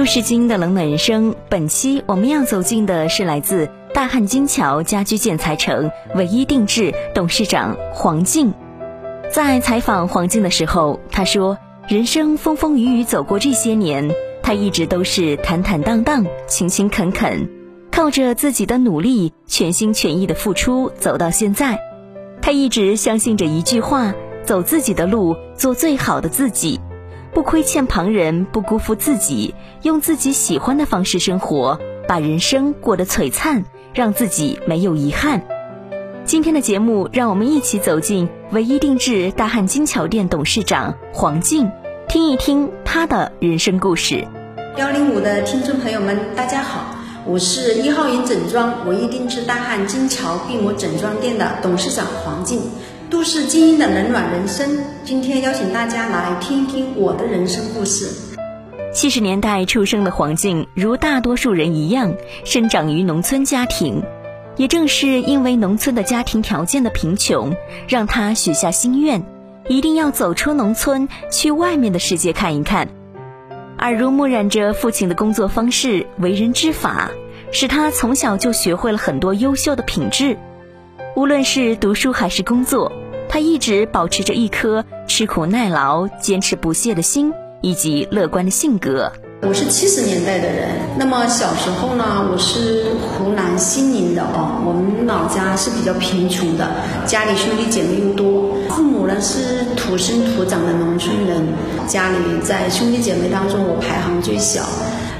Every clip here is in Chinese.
都市精英的冷暖人生》本期我们要走进的是来自。大汉金桥家居建材城唯一定制董事长黄静，在采访黄静的时候，他说：“人生风风雨雨走过这些年，他一直都是坦坦荡荡、勤勤恳恳，靠着自己的努力，全心全意的付出，走到现在。他一直相信着一句话：走自己的路，做最好的自己，不亏欠旁人，不辜负自己，用自己喜欢的方式生活，把人生过得璀璨。”让自己没有遗憾。今天的节目，让我们一起走进唯一定制大汉金桥店董事长黄静，听一听他的人生故事。幺零五的听众朋友们，大家好，我是一号营整装唯一定制大汉金桥闭膜整装店的董事长黄静。都市精英的冷暖人生，今天邀请大家来听一听我的人生故事。七十年代出生的黄静，如大多数人一样，生长于农村家庭。也正是因为农村的家庭条件的贫穷，让他许下心愿，一定要走出农村，去外面的世界看一看。耳濡目染着父亲的工作方式、为人之法，使他从小就学会了很多优秀的品质。无论是读书还是工作，他一直保持着一颗吃苦耐劳、坚持不懈的心。以及乐观的性格。我是七十年代的人，那么小时候呢，我是湖南新宁的哦。我们老家是比较贫穷的，家里兄弟姐妹又多，父母呢是土生土长的农村人，家里在兄弟姐妹当中我排行最小。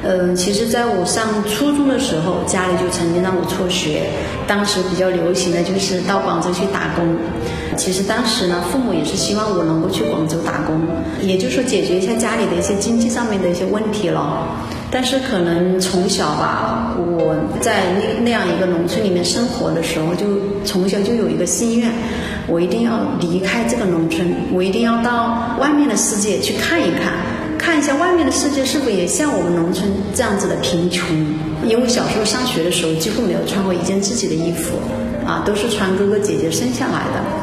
嗯，其实在我上初中的时候，家里就曾经让我辍学，当时比较流行的就是到广州去打工。其实当时呢，父母也是希望我能够去广州打工，也就是说解决一下家里的一些经济上面的一些问题了。但是可能从小吧，我在那那样一个农村里面生活的时候，就从小就有一个心愿，我一定要离开这个农村，我一定要到外面的世界去看一看。看一下外面的世界是否也像我们农村这样子的贫穷？因为小时候上学的时候几乎没有穿过一件自己的衣服，啊，都是穿哥哥姐姐生下来的。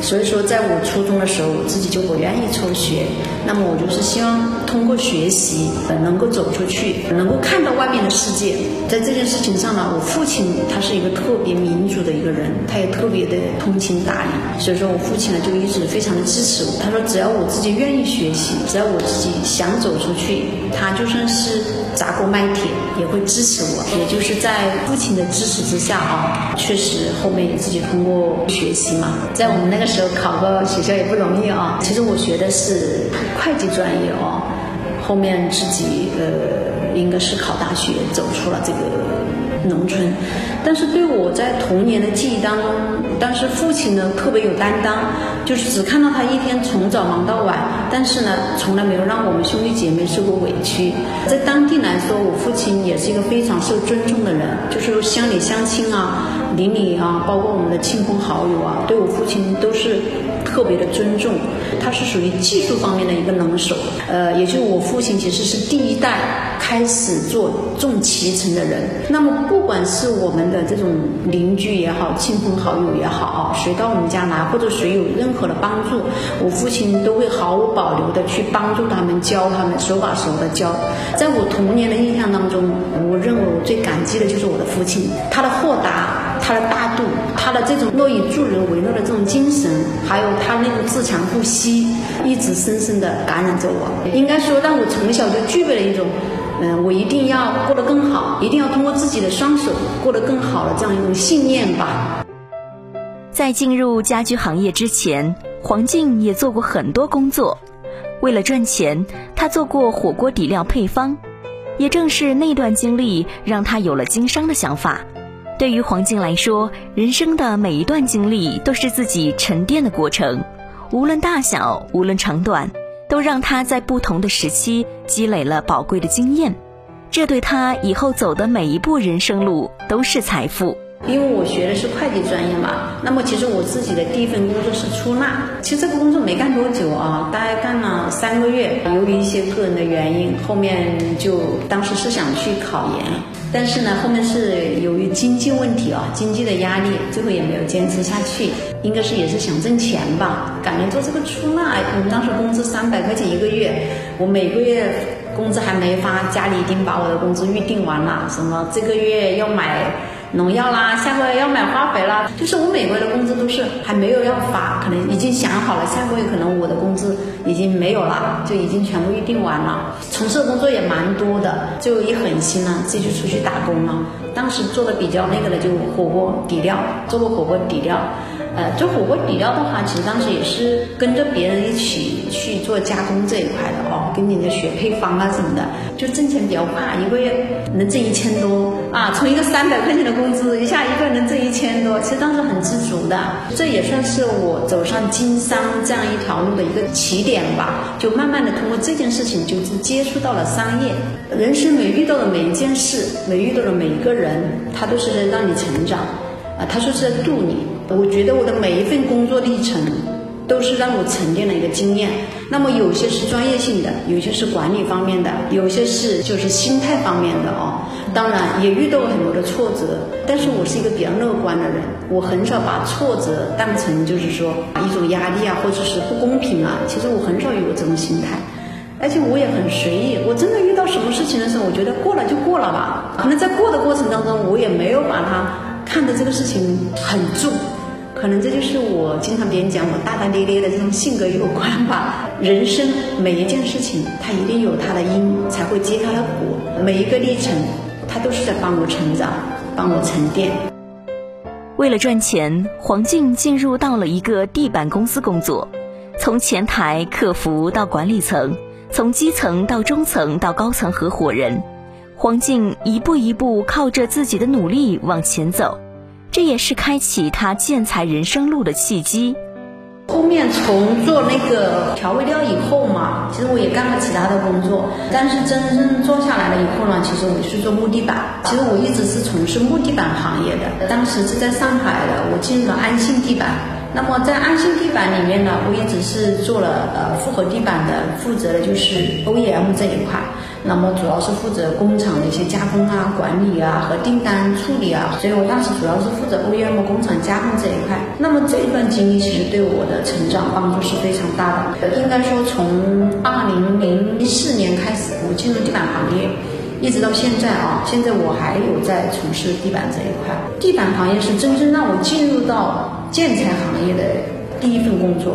所以说，在我初中的时候，我自己就不愿意辍学。那么，我就是希望通过学习，能够走出去，能够看到外面的世界。在这件事情上呢，我父亲他是一个特别民主的一个人，他也特别的通情达理。所以说我父亲呢，就一直非常的支持我。他说，只要我自己愿意学习，只要我自己想走出去，他就算是砸锅卖铁也会支持我。也就是在父亲的支持之下啊，确实后面也自己通过学习嘛，在我们那个。时候考个学校也不容易啊。其实我学的是会计专业哦，后面自己呃应该是考大学，走出了这个农村。但是对我在童年的记忆当中，当时父亲呢特别有担当，就是只看到他一天从早忙到晚，但是呢从来没有让我们兄弟姐妹受过委屈。在当地来说，我父亲也是一个非常受尊重的人，就是乡里乡亲啊。邻里啊，包括我们的亲朋好友啊，对我父亲都是特别的尊重。他是属于技术方面的一个能手，呃，也就是我父亲其实是第一代开始做重骑乘的人。那么，不管是我们的这种邻居也好，亲朋好友也好啊，谁到我们家来，或者谁有任何的帮助，我父亲都会毫无保留的去帮助他们，教他们，手把手的教。在我童年的印象当中，我认为我最感激的就是我的父亲，他的豁达。他的大度，他的这种乐以助人为乐的这种精神，还有他那种自强不息，一直深深的感染着我。应该说，让我从小就具备了一种嗯，我一定要过得更好，一定要通过自己的双手过得更好的这样一种信念吧。在进入家居行业之前，黄静也做过很多工作。为了赚钱，她做过火锅底料配方。也正是那段经历，让她有了经商的想法。对于黄静来说，人生的每一段经历都是自己沉淀的过程，无论大小，无论长短，都让她在不同的时期积累了宝贵的经验。这对她以后走的每一步人生路都是财富。因为我学的是会计专业嘛，那么其实我自己的第一份工作是出纳，其实这个工作没干多久啊，大概干了三个月。由于一些个人的原因，后面就当时是想去考研，但是呢，后面是由于经济问题啊，经济的压力，最后也没有坚持下去。应该是也是想挣钱吧，感觉做这个出纳，我们当时工资三百块钱一个月，我每个月工资还没发，家里已经把我的工资预定完了，什么这个月要买。农药啦，下个月要买化肥啦，就是我每个月的工资都是还没有要发，可能已经想好了，下个月可能我的工资已经没有了，就已经全部预定完了。从事的工作也蛮多的，就一狠心呢，自己就出去打工了。当时做的比较那个的，就火锅底料，做过火锅底料。呃，做火锅底料的话，其实当时也是跟着别人一起去做加工这一块的哦，跟人家学配方啊什么的，就挣钱比较快，一个月能挣一千多啊，从一个三百块钱的工资，一下一个人能挣一千多，其实当时很知足的，这也算是我走上经商这样一条路的一个起点吧，就慢慢的通过这件事情，就是接触到了商业，人生每遇到的每一件事，每遇到的每一个人，他都是在让你成长，啊，他说是在渡你。我觉得我的每一份工作历程都是让我沉淀了一个经验。那么有些是专业性的，有些是管理方面的，有些是就是心态方面的哦。当然也遇到了很多的挫折，但是我是一个比较乐观的人，我很少把挫折当成就是说一种压力啊，或者是不公平啊。其实我很少有这种心态，而且我也很随意。我真的遇到什么事情的时候，我觉得过了就过了吧。可能在过的过程当中，我也没有把它看的这个事情很重。可能这就是我经常别人讲我大大咧咧的这种性格有关吧。人生每一件事情，它一定有它的因，才会结它的果。每一个历程，它都是在帮我成长，帮我沉淀。为了赚钱，黄静进入到了一个地板公司工作，从前台、客服到管理层，从基层到中层到高层合伙人，黄静一步一步靠着自己的努力往前走。这也是开启他建材人生路的契机。后面从做那个调味料以后嘛，其实我也干了其他的工作，但是真正做下来了以后呢，其实我是做木地板。其实我一直是从事木地板行业的，当时是在上海的，我进入了安信地板。那么在安信地板里面呢，我一直是做了呃复合地板的，负责的就是 OEM 这一块。那么主要是负责工厂的一些加工啊、管理啊和订单处理啊，所以我当时主要是负责 OEM 工厂加工这一块。那么这一段经历其实对我的成长帮助是非常大的。应该说从二零零四年开始，我进入地板行业，一直到现在啊，现在我还有在从事地板这一块。地板行业是真正让我进入到。建材行业的第一份工作，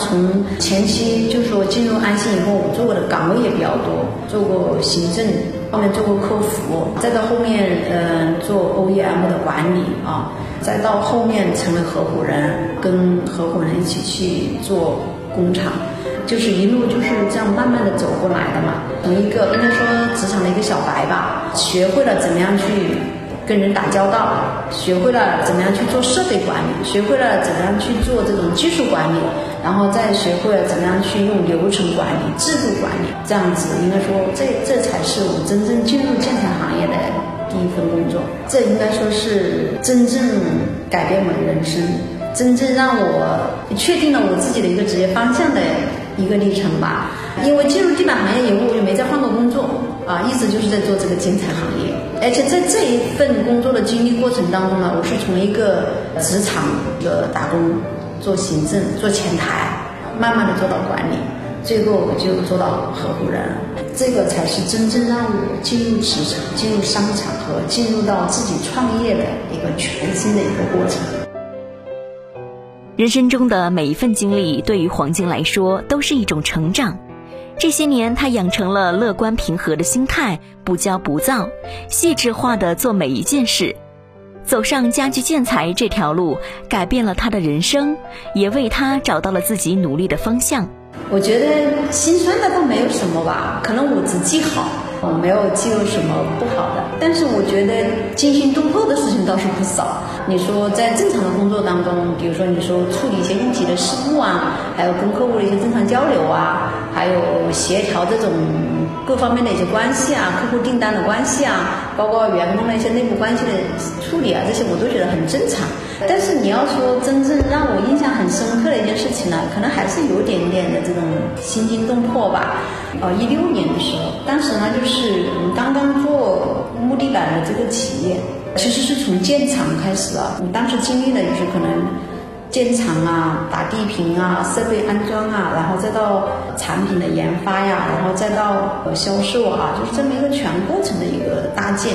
从前期就说进入安信以后，我做过的岗位也比较多，做过行政，后面做过客服，再到后面嗯做 OEM 的管理啊，再到后面成为合伙人，跟合伙人一起去做工厂，就是一路就是这样慢慢的走过来的嘛。从一个应该说职场的一个小白吧，学会了怎么样去。跟人打交道，学会了怎么样去做设备管理，学会了怎么样去做这种技术管理，然后再学会了怎么样去用流程管理、制度管理，这样子应该说，这这才是我真正进入建材行业的第一份工作。这应该说是真正改变我的人生，真正让我确定了我自己的一个职业方向的一个历程吧。因为进入地板行业以后，我就没再换过工作啊，一直就是在做这个建材行业。而且在这一份工作的经历过程当中呢，我是从一个职场的打工做行政、做前台，慢慢的做到管理，最后我就做到合伙人。这个才是真正让我进入职场、进入商场和进入到自己创业的一个全新的一个过程。人生中的每一份经历，对于黄晶来说都是一种成长。这些年，他养成了乐观平和的心态，不骄不躁，细致化的做每一件事。走上家居建材这条路，改变了他的人生，也为他找到了自己努力的方向。我觉得心酸的倒没有什么吧，可能我只记好，我没有记录什么不好的。但是我觉得惊心动魄的事情倒是不少。你说在正常的工作当中，比如说你说处理一些应急的事务啊，还有跟客户的一些正常交流啊，还有协调这种。各方面的一些关系啊，客户订单的关系啊，包括员工的一些内部关系的处理啊，这些我都觉得很正常。但是你要说真正让我印象很深刻的一件事情呢，可能还是有点点的这种心惊动魄吧。呃，一六年的时候，当时呢就是是我们刚刚做木地板的这个企业，其实是从建厂开始的。我们当时经历的就是可能。建厂啊，打地坪啊，设备安装啊，然后再到产品的研发呀，然后再到呃销售啊，就是这么一个全过程的一个搭建。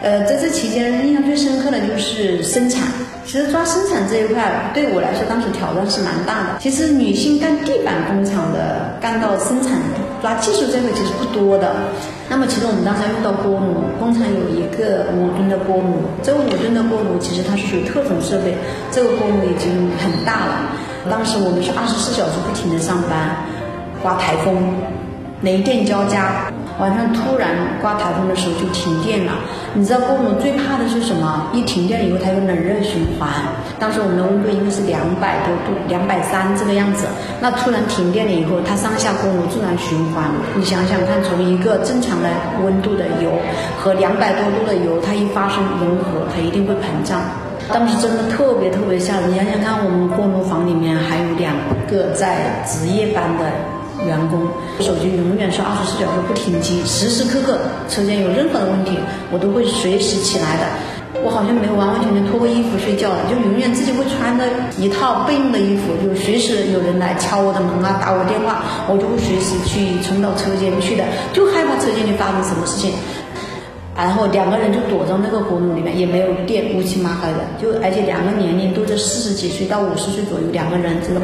呃，在这期间印象最深刻的就是生产。其实抓生产这一块对我来说，当时挑战是蛮大的。其实女性干地板工厂的，干到生产抓技术这块其实不多的。那么其实我们当时用到锅炉，工厂有一个五吨的锅炉，这个五吨的锅炉其实它是属于特种设备，这个锅炉已经很大了。当时我们是二十四小时不停的上班，刮台风，雷电交加。晚上突然刮台风的时候就停电了，你知道锅炉最怕的是什么？一停电以后它有冷热循环。当时我们的温度应该是两百多度，两百三这个样子。那突然停电了以后，它上下锅炉自然循环。你想想看，从一个正常的温度的油和两百多度的油，它一发生融合，它一定会膨胀。当时真的特别特别吓人。你想想看，我们锅炉房里面还有两个在值夜班的。员工手机永远是二十四小时不停机，时时刻刻车间有任何的问题，我都会随时起来的。我好像没有完完全全脱过衣服睡觉的，就永远自己会穿着一套备用的衣服，就随时有人来敲我的门啊，打我电话，我就会随时去冲到车间去的，就害怕车间里发生什么事情。然后两个人就躲到那个锅炉里面，也没有电，乌漆嘛黑的，就而且两个年龄都在四十几岁到五十岁左右，两个人这种。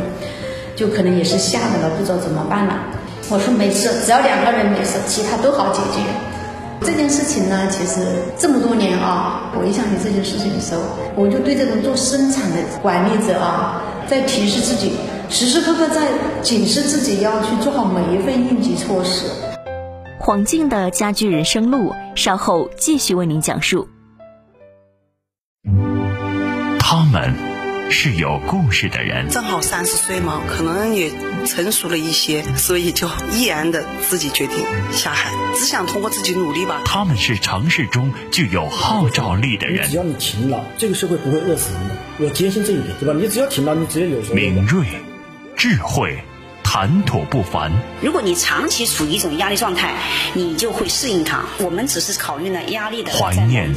就可能也是吓的了，不知道怎么办了。我说没事，只要两个人没事，其他都好解决。这件事情呢，其实这么多年啊，我一想起这件事情的时候，我就对这种做生产的管理者啊，在提示自己，时时刻刻在警示自己，要去做好每一份应急措施。黄静的家居人生路，稍后继续为您讲述。他们。是有故事的人，正好三十岁嘛，可能也成熟了一些，所以就毅然的自己决定下海，只想通过自己努力吧。他们是城市中具有号召力的人，只要你勤劳，这个社会不会饿死人的，我坚信这一点，对吧？你只要勤劳，你只要有敏锐、智慧、谈吐不凡。如果你长期处于一种压力状态，你就会适应它。我们只是考虑了压力的怀念、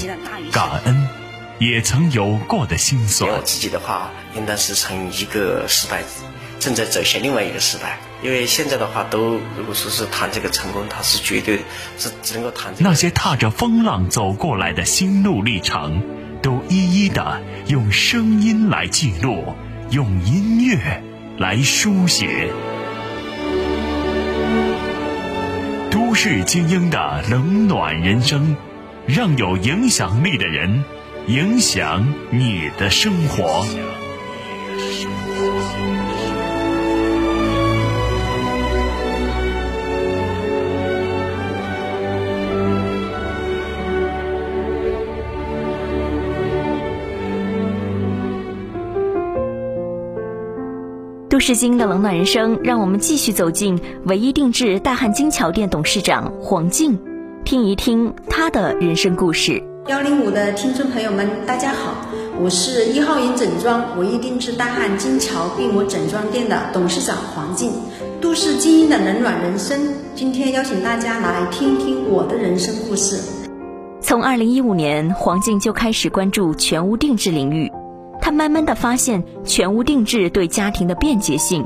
感恩。也曾有过的心酸。我自己的话，应当是从一个失败，正在走向另外一个失败。因为现在的话，都如果说是谈这个成功，它是绝对是只能够谈。那些踏着风浪走过来的心路历程，都一一的用声音来记录，用音乐来书写。都市精英的冷暖人生，让有影响力的人。影响你的生活。都市精英的冷暖人生，让我们继续走进唯一定制大汉金桥店董事长黄静，听一听他的人生故事。幺零五的听众朋友们，大家好，我是一号营整装唯一定制大汉金桥病魔整装店的董事长黄静。都市精英的冷暖人生，今天邀请大家来听听我的人生故事。从二零一五年，黄静就开始关注全屋定制领域，他慢慢的发现全屋定制对家庭的便捷性。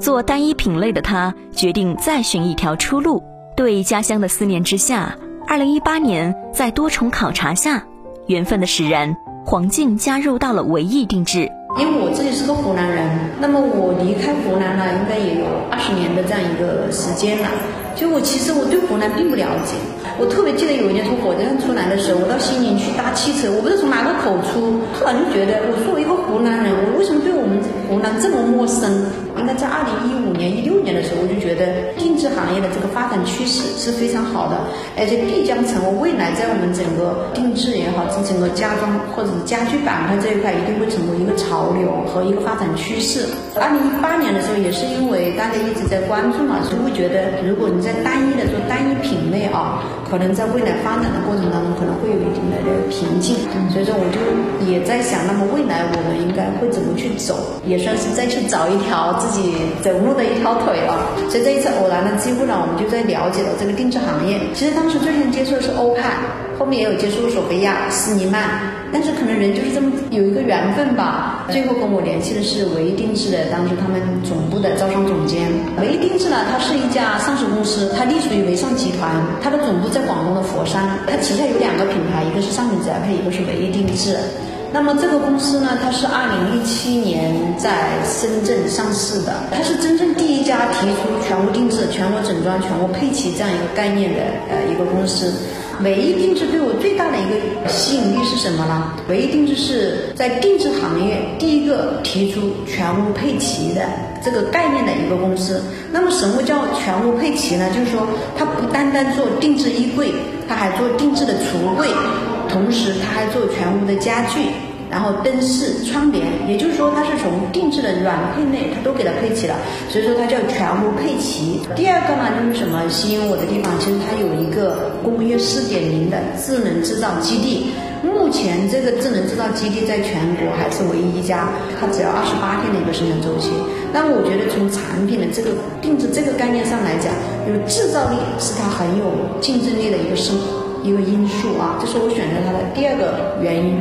做单一品类的他，决定再寻一条出路。对家乡的思念之下。二零一八年，在多重考察下，缘分的使然，黄静加入到了唯一定制。因为我自己是个湖南人，那么我离开湖南呢，应该也有二十年的这样一个时间了。就我其实我对湖南并不了解，我特别记得有一年从火车站出来的时候，我到西宁去搭汽车，我不知道从哪个口出，突然就觉得，我作为一个湖南人，我为什么对我们湖南这么陌生？应该在二零一五年、一六年的时候，我就觉得定制行业的这个发展趋势是非常好的，而且必将成为未来在我们整个定制也好，这整个家装或者是家居板块这一块，一定会成为一个潮流和一个发展趋势。二零一八年的时候，也是因为大家一直在关注嘛，就会觉得，如果你在单一的做单一品类啊，可能在未来发展的过程当中，可能会有一定的这个瓶颈。所以说，我就也在想，那么未来我们应该会怎么去走，也算是再去找一条。自己走路的一条腿了，所以这一次偶然的机会呢，我们就在了解了这个定制行业。其实当时最先接触的是欧派，后面也有接触索菲亚、斯尼曼，但是可能人就是这么有一个缘分吧。最后跟我联系的是唯一定制的，当时他们总部的招商总监。唯一定制呢，它是一家上市公司，它隶属于唯尚集团，它的总部在广东的佛山，它旗下有两个品牌，一个是上品宅配，一个是唯一定制。那么这个公司呢，它是二零一七年在深圳上市的，它是真正第一家提出全屋定制、全屋整装、全屋配齐这样一个概念的呃一个公司。唯一定制对我最大的一个吸引力是什么呢？唯一定制是在定制行业第一个提出全屋配齐的这个概念的一个公司。那么什么叫全屋配齐呢？就是说它不单单做定制衣柜，它还做定制的橱柜。同时，它还做全屋的家具，然后灯饰、窗帘，也就是说，它是从定制的软配内，它都给它配齐了，所以说它叫全屋配齐。第二个呢，就是什么吸引我的地方？其实它有一个工业四点零的智能制造基地，目前这个智能制造基地在全国还是唯一一家，它只要二十八天的一个生产周期。那我觉得从产品的这个定制这个概念上来讲，就是制造力是它很有竞争力的一个生。一个因素啊，这是我选择它的第二个原因。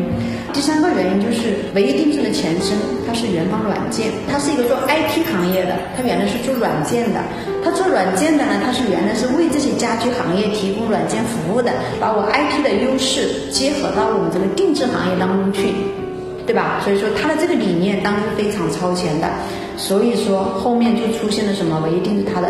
第三个原因就是唯一定制的前身，它是元方软件，它是一个做 IT 行业的，它原来是做软件的。它做软件的呢，它是原来是为这些家居行业提供软件服务的，把我 IT 的优势结合到我们这个定制行业当中去，对吧？所以说它的这个理念当然是非常超前的。所以说后面就出现了什么唯一定制它的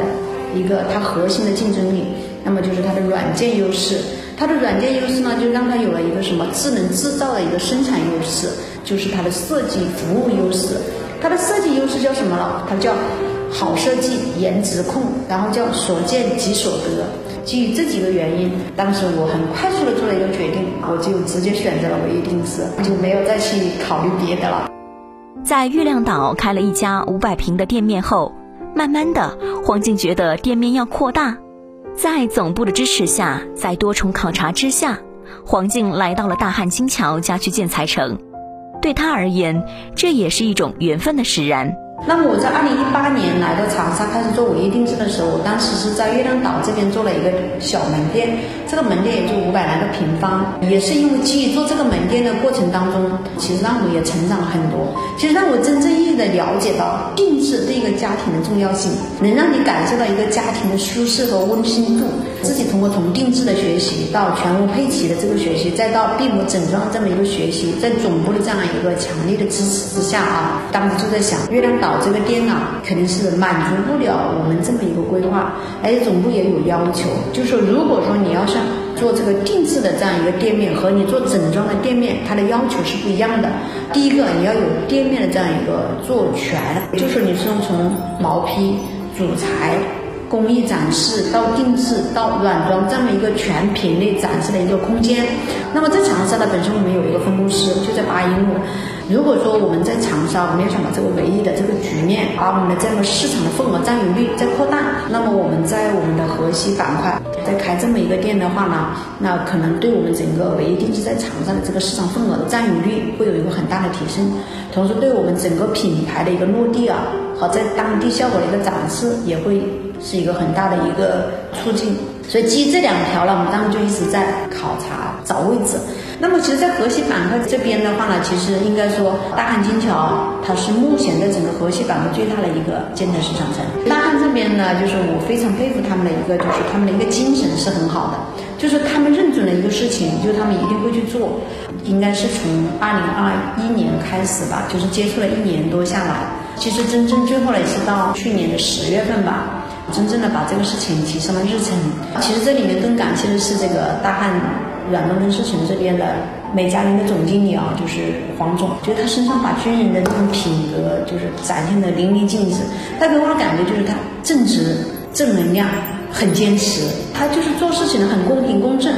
一个它核心的竞争力，那么就是它的软件优势。它的软件优势呢，就让它有了一个什么智能制造的一个生产优势，就是它的设计服务优势。它的设计优势叫什么了？它叫好设计、颜值控，然后叫所见即所得。基于这几个原因，当时我很快速的做了一个决定，我就直接选择了唯一定制，就没有再去考虑别的了。在月亮岛开了一家五百平的店面后，慢慢的，黄静觉得店面要扩大。在总部的支持下，在多重考察之下，黄静来到了大汉金桥家居建材城。对他而言，这也是一种缘分的使然。那么我在二零一八年来到长沙开始做唯一定制的时候，我当时是在月亮岛这边做了一个小门店，这个门店也就五百来个平方。也是因为基于做这个门店的过程当中，其实让我也成长了很多。其实让我真正意义的了解到定制对一个家庭的重要性，能让你感受到一个家庭的舒适和温馨度。自己通过从定制的学习到全屋配齐的这个学习，再到闭幕整装这么一个学习，在总部的这样一个强力的支持之下啊，当时就在想月亮岛。这个店啊，肯定是满足不了我们这么一个规划，而且总部也有要求，就是，如果说你要想做这个定制的这样一个店面，和你做整装的店面，它的要求是不一样的。第一个，你要有店面的这样一个做全，就是你是从毛坯、主材、工艺展示到定制到软装这么一个全品类展示的一个空间。那么在长沙呢，本身我们有一个分公司，就在八一路。如果说我们在长沙，我们要想把这个唯一的这个局面，把我们的这个市场的份额占有率再扩大，那么我们在我们的河西板块再开这么一个店的话呢，那可能对我们整个唯一定制在长沙的这个市场份额的占有率会有一个很大的提升，同时对我们整个品牌的一个落地啊和在当地效果的一个展示也会是一个很大的一个促进。所以基于这两条呢，我们当时就一直在考察找位置。那么，其实，在河西板块这边的话呢，其实应该说，大汉金桥它是目前的整个河西板块最大的一个建材市场城。大汉这边呢，就是我非常佩服他们的一个，就是他们的一个精神是很好的，就是他们认准了一个事情，就他们一定会去做。应该是从二零二一年开始吧，就是接触了一年多下来，其实真正最后呢是到去年的十月份吧，真正的把这个事情提上了日程。其实这里面更感谢的是这个大汉软装灯饰城这边的美家林的总经理啊，就是黄总，觉得他身上把军人的那种品格就是展现的淋漓尽致。他给我的感觉就是他正直、正能量、很坚持，他就是做事情呢很公平公正。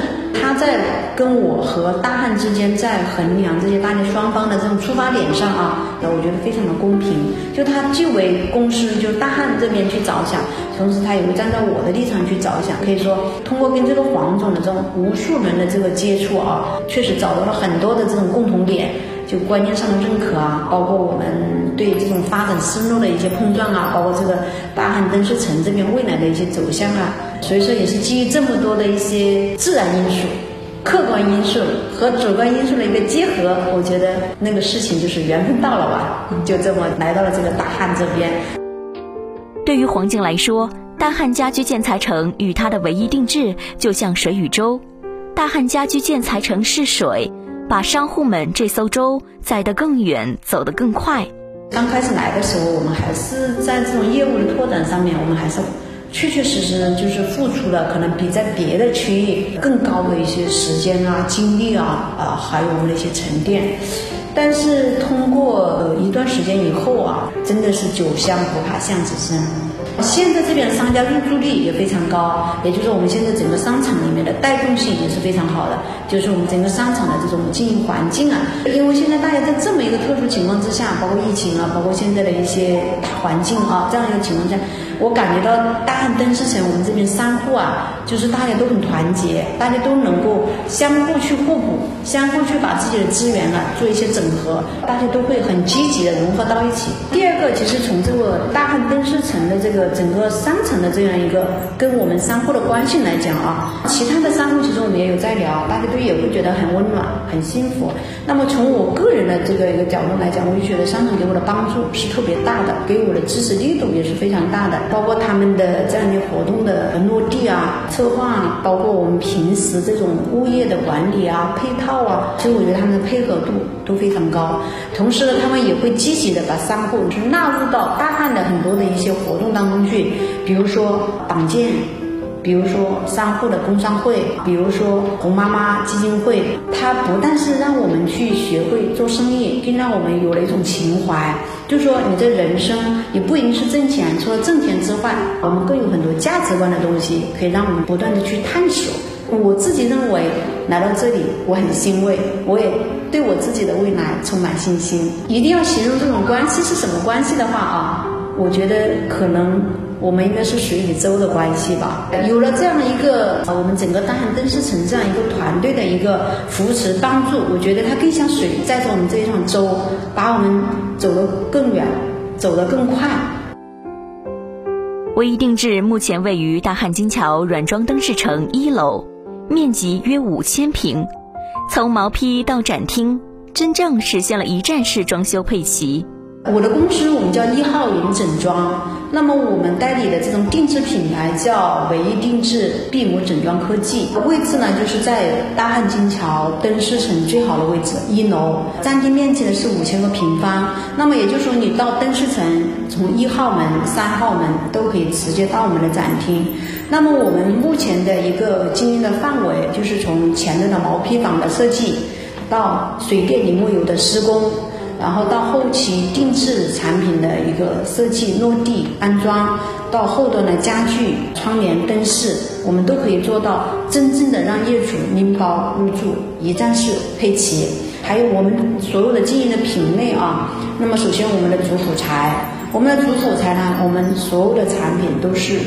在跟我和大汉之间在衡量这些大家双方的这种出发点上啊，那我觉得非常的公平。就他既为公司，就大汉这边去着想，同时他也会站在我的立场去着想。可以说，通过跟这个黄总的这种无数轮的这个接触啊，确实找到了很多的这种共同点，就观念上的认可啊，包括我们对这种发展思路的一些碰撞啊，包括这个大汉灯饰城这边未来的一些走向啊。所以说，也是基于这么多的一些自然因素、客观因素和主观因素的一个结合，我觉得那个事情就是缘分到了吧，就这么来到了这个大汉这边。对于黄静来说，大汉家居建材城与它的唯一定制就像水与舟。大汉家居建材城是水，把商户们这艘舟载得更远，走得更快。刚开始来的时候，我们还是在这种业务的拓展上面，我们还是。确确实实就是付出了可能比在别的区域更高的一些时间啊、精力啊啊，还有我们的一些沉淀。但是通过一段时间以后啊，真的是酒香不怕巷子深。现在这边的商家入驻率也非常高，也就是我们现在整个商场里面的带动性也是非常好的，就是我们整个商场的这种经营环境啊。因为现在大家在这么一个特殊情况之下，包括疫情啊，包括现在的一些环境啊，这样一个情况下。我感觉到大汉灯饰城我们这边商户啊，就是大家都很团结，大家都能够相互去互补，相互去把自己的资源呢做一些整合，大家都会很积极的融合到一起。第二个，其实从这个大汉灯饰城的这个整个商场的这样一个跟我们商户的关系来讲啊，其他的商户其实我们也有在聊，大家都也会觉得很温暖、很幸福。那么从我个人的这个一个角度来讲，我就觉得商场给我的帮助是特别大的，给我的支持力度也是非常大的。包括他们的这样的活动的落地啊、策划啊，包括我们平时这种物业的管理啊、配套啊，其实我觉得他们的配合度都非常高。同时呢，他们也会积极的把商户去纳入到大汉的很多的一些活动当中去，比如说党建，比如说商户的工商会，比如说红妈妈基金会。它不但是让我们去学会做生意，更让我们有了一种情怀。就说，你这人生也不一定是挣钱，除了挣钱之外，我们更有很多价值观的东西，可以让我们不断的去探索。我自己认为来到这里，我很欣慰，我也对我自己的未来充满信心。一定要形容这种关系是什么关系的话啊，我觉得可能我们应该是水与舟的关系吧。有了这样一个我们整个大汉灯饰城这样一个团队的一个扶持帮助，我觉得它更像水载着我们这一趟舟，把我们。走得更远，走得更快。唯一定制目前位于大汉金桥软装灯饰城一楼，面积约五千平，从毛坯到展厅，真正实现了一站式装修配齐。我的公司我们叫一号零整装，那么我们代理的这种定制品牌叫唯一定制闭膜整装科技，位置呢就是在大汉金桥灯饰城最好的位置，一楼，占地面积呢是五千个平方，那么也就是说你到灯饰城从一号门、三号门都可以直接到我们的展厅，那么我们目前的一个经营的范围就是从前端的毛坯房的设计，到水电泥木油的施工。然后到后期定制产品的一个设计、落地安装，到后端的家具、窗帘、灯饰，我们都可以做到真正的让业主拎包入住，一站式配齐。还有我们所有的经营的品类啊，那么首先我们的主辅材，我们的主辅材呢，我们所有的产品都是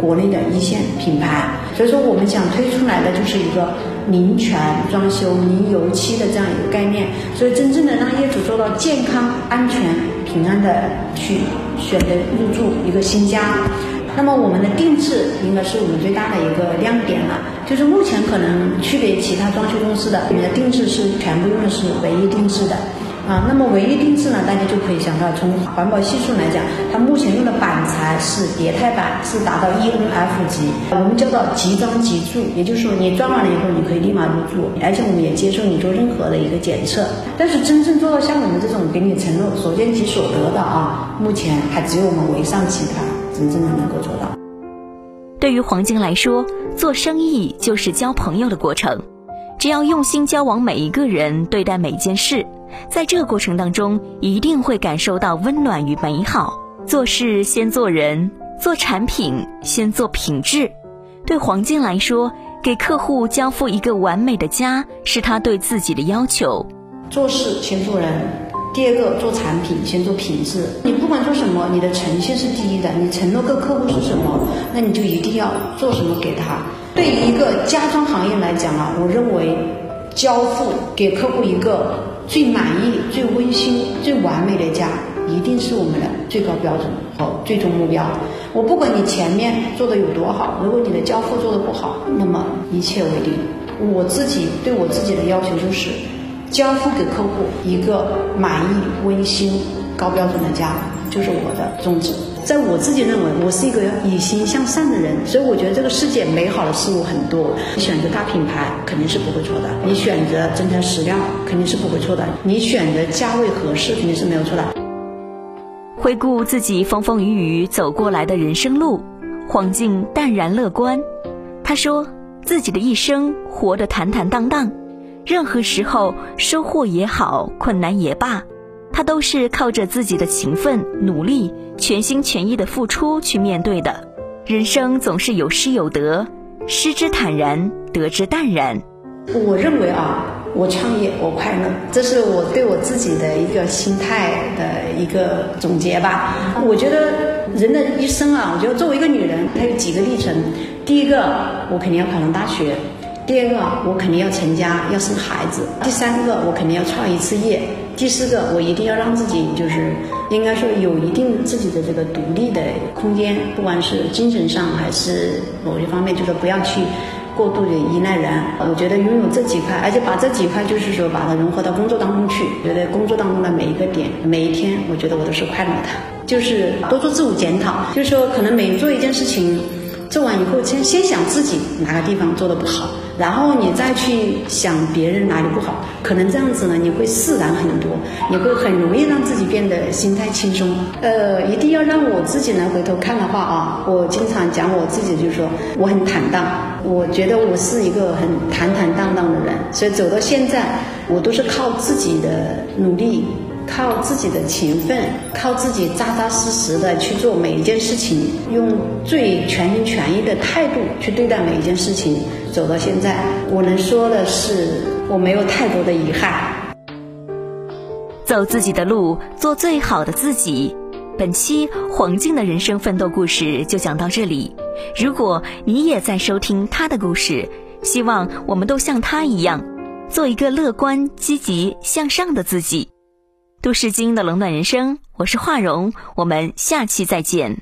国内的一线品牌，所以说我们想推出来的就是一个。零醛装修、零油漆的这样一个概念，所以真正的让业主做到健康、安全、平安的去选择入住一个新家。那么我们的定制应该是我们最大的一个亮点了，就是目前可能区别其他装修公司的，我们的定制是全部用的是唯一定制的。啊。那么唯一定制呢，大家就可以想到，从环保系数来讲，它目前用的板材是叠态板，是达到 ENF 级，我们叫做即装即住，也就是说你装完了以后，你可以立马入住，而且我们也接受你做任何的一个检测。但是真正做到像我们这种给你承诺所见即所得的啊，目前还只有我们唯上集团真正的能够做到。对于黄金来说，做生意就是交朋友的过程。只要用心交往每一个人，对待每件事，在这过程当中，一定会感受到温暖与美好。做事先做人，做产品先做品质。对黄金来说，给客户交付一个完美的家，是他对自己的要求。做事先做人，第二个做产品先做品质。你不管做什么，你的诚信是第一的。你承诺给客户是什么，那你就一定要做什么给他。对于一个家装行业来讲啊，我认为交付给客户一个最满意、最温馨、最完美的家，一定是我们的最高标准和最终目标。我不管你前面做的有多好，如果你的交付做的不好，那么一切为零。我自己对我自己的要求就是，交付给客户一个满意、温馨、高标准的家，就是我的宗旨。在我自己认为，我是一个以心向善的人，所以我觉得这个世界美好的事物很多。选择大品牌肯定是不会错的，你选择真材实料肯定是不会错的，你选择价位合适肯定是没有错的。回顾自己风风雨雨走过来的人生路，黄静淡然乐观。他说自己的一生活得坦坦荡荡，任何时候收获也好，困难也罢。他都是靠着自己的勤奋努力、全心全意的付出去面对的。人生总是有失有得，失之坦然，得之淡然。我认为啊，我创业我快乐，这是我对我自己的一个心态的一个总结吧。我觉得人的一生啊，我觉得作为一个女人，她有几个历程。第一个，我肯定要考上大学。第二个，我肯定要成家，要生孩子；第三个，我肯定要创一次业；第四个，我一定要让自己就是应该说有一定自己的这个独立的空间，不管是精神上还是某一方面，就是不要去过度的依赖人。我觉得拥有这几块，而且把这几块就是说把它融合到工作当中去，觉得工作当中的每一个点、每一天，我觉得我都是快乐的。就是多做自我检讨，就是说可能每做一件事情。做完以后，先先想自己哪个地方做的不好，然后你再去想别人哪里不好，可能这样子呢，你会释然很多，你会很容易让自己变得心态轻松。呃，一定要让我自己来回头看的话啊，我经常讲我自己，就是说我很坦荡，我觉得我是一个很坦坦荡荡的人，所以走到现在，我都是靠自己的努力。靠自己的勤奋，靠自己扎扎实实的去做每一件事情，用最全心全意的态度去对待每一件事情，走到现在，我能说的是，我没有太多的遗憾。走自己的路，做最好的自己。本期黄静的人生奋斗故事就讲到这里。如果你也在收听他的故事，希望我们都像他一样，做一个乐观、积极向上的自己。都市精英的冷暖人生，我是华荣，我们下期再见。